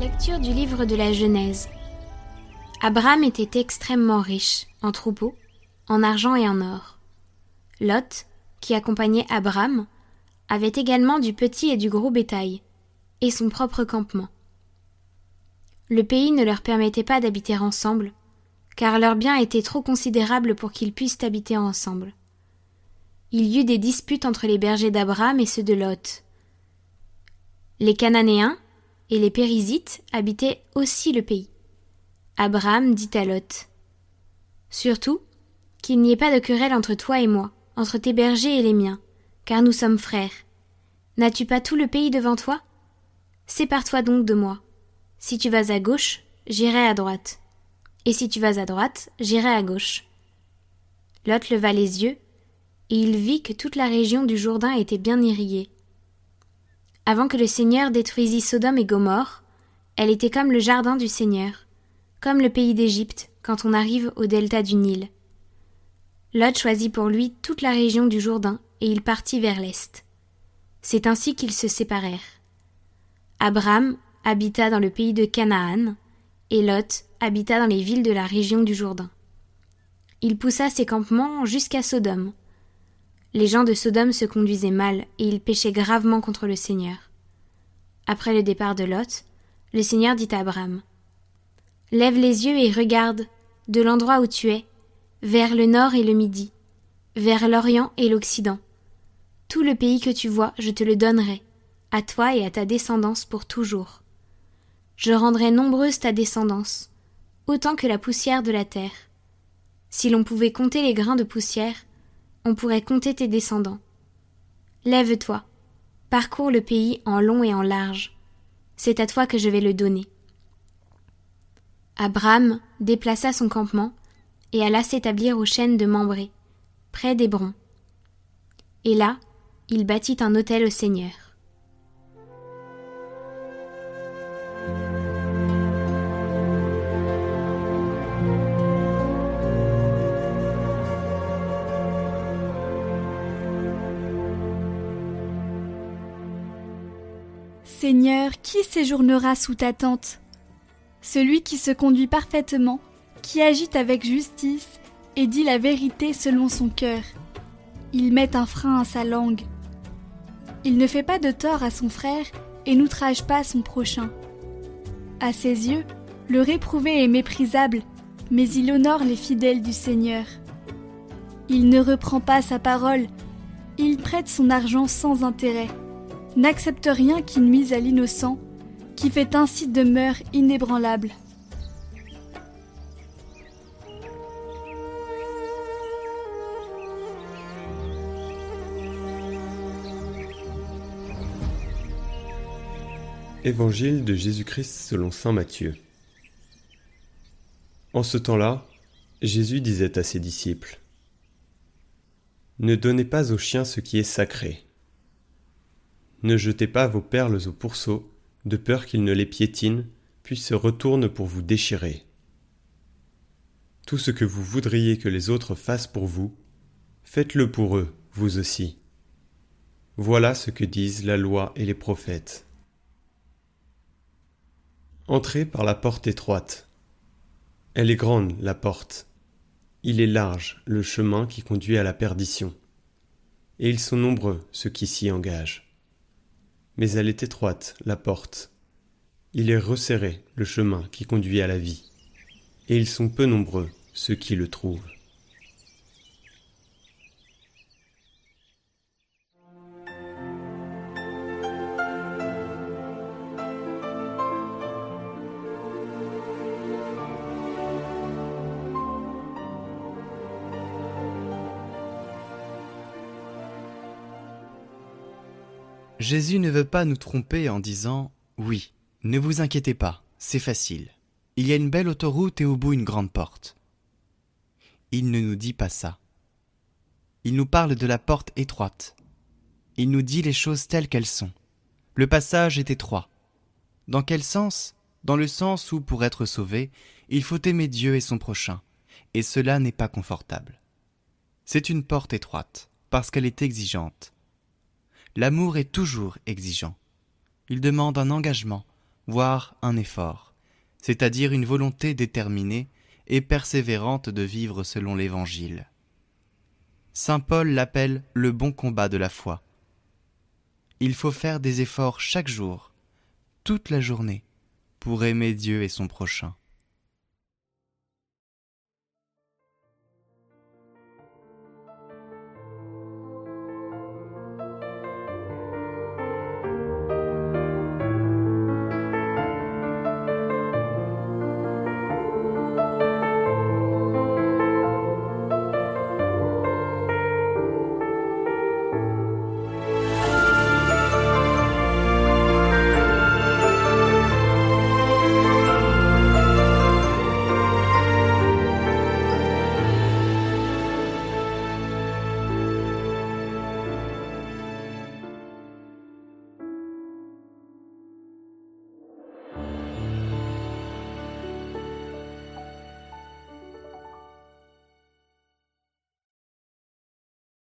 Lecture du livre de la Genèse. Abraham était extrêmement riche en troupeaux, en argent et en or. Lot, qui accompagnait Abraham, avait également du petit et du gros bétail, et son propre campement. Le pays ne leur permettait pas d'habiter ensemble, car leurs biens étaient trop considérables pour qu'ils puissent habiter ensemble. Il y eut des disputes entre les bergers d'Abraham et ceux de Lot. Les Cananéens et les Périsites habitaient aussi le pays. Abraham dit à Lot Surtout, qu'il n'y ait pas de querelle entre toi et moi, entre tes bergers et les miens, car nous sommes frères. N'as-tu pas tout le pays devant toi? Sépare-toi donc de moi. Si tu vas à gauche, j'irai à droite. Et si tu vas à droite, j'irai à gauche. Lot leva les yeux, et il vit que toute la région du Jourdain était bien irriguée. Avant que le Seigneur détruisît Sodome et Gomorre, elle était comme le jardin du Seigneur, comme le pays d'Égypte quand on arrive au delta du Nil. Lot choisit pour lui toute la région du Jourdain et il partit vers l'est. C'est ainsi qu'ils se séparèrent. Abraham habita dans le pays de Canaan et Lot habita dans les villes de la région du Jourdain. Il poussa ses campements jusqu'à Sodome, les gens de Sodome se conduisaient mal et ils péchaient gravement contre le Seigneur. Après le départ de Lot, le Seigneur dit à Abraham Lève les yeux et regarde, de l'endroit où tu es, vers le nord et le midi, vers l'orient et l'occident. Tout le pays que tu vois, je te le donnerai, à toi et à ta descendance pour toujours. Je rendrai nombreuse ta descendance, autant que la poussière de la terre. Si l'on pouvait compter les grains de poussière, on pourrait compter tes descendants. Lève-toi, parcours le pays en long et en large. C'est à toi que je vais le donner. Abraham déplaça son campement et alla s'établir aux chênes de Mambré, près d'Hébron. Et là, il bâtit un autel au Seigneur. Seigneur, qui séjournera sous ta tente? Celui qui se conduit parfaitement, qui agit avec justice et dit la vérité selon son cœur. Il met un frein à sa langue. Il ne fait pas de tort à son frère et n'outrage pas son prochain. À ses yeux, le réprouvé est méprisable, mais il honore les fidèles du Seigneur. Il ne reprend pas sa parole, il prête son argent sans intérêt n'accepte rien qui nuise à l'innocent, qui fait ainsi demeure inébranlable. Évangile de Jésus-Christ selon Saint Matthieu. En ce temps-là, Jésus disait à ses disciples Ne donnez pas aux chiens ce qui est sacré ne jetez pas vos perles au pourceau, de peur qu'ils ne les piétinent, puis se retournent pour vous déchirer. Tout ce que vous voudriez que les autres fassent pour vous, faites-le pour eux, vous aussi. Voilà ce que disent la loi et les prophètes. Entrez par la porte étroite. Elle est grande, la porte. Il est large, le chemin qui conduit à la perdition. Et ils sont nombreux, ceux qui s'y engagent mais elle est étroite, la porte. Il est resserré, le chemin qui conduit à la vie. Et ils sont peu nombreux, ceux qui le trouvent. Jésus ne veut pas nous tromper en disant Oui, ne vous inquiétez pas, c'est facile. Il y a une belle autoroute et au bout une grande porte. il ne nous dit pas ça. Il nous parle de la porte étroite. Il nous dit les choses telles qu'elles sont. Le passage est étroit. Dans quel sens? Dans le sens où, pour être sauvé, il faut aimer Dieu et son prochain, et cela n'est pas confortable. C'est une porte étroite, parce qu'elle est exigeante. L'amour est toujours exigeant. Il demande un engagement, voire un effort, c'est-à-dire une volonté déterminée et persévérante de vivre selon l'Évangile. Saint Paul l'appelle le bon combat de la foi. Il faut faire des efforts chaque jour, toute la journée, pour aimer Dieu et son prochain.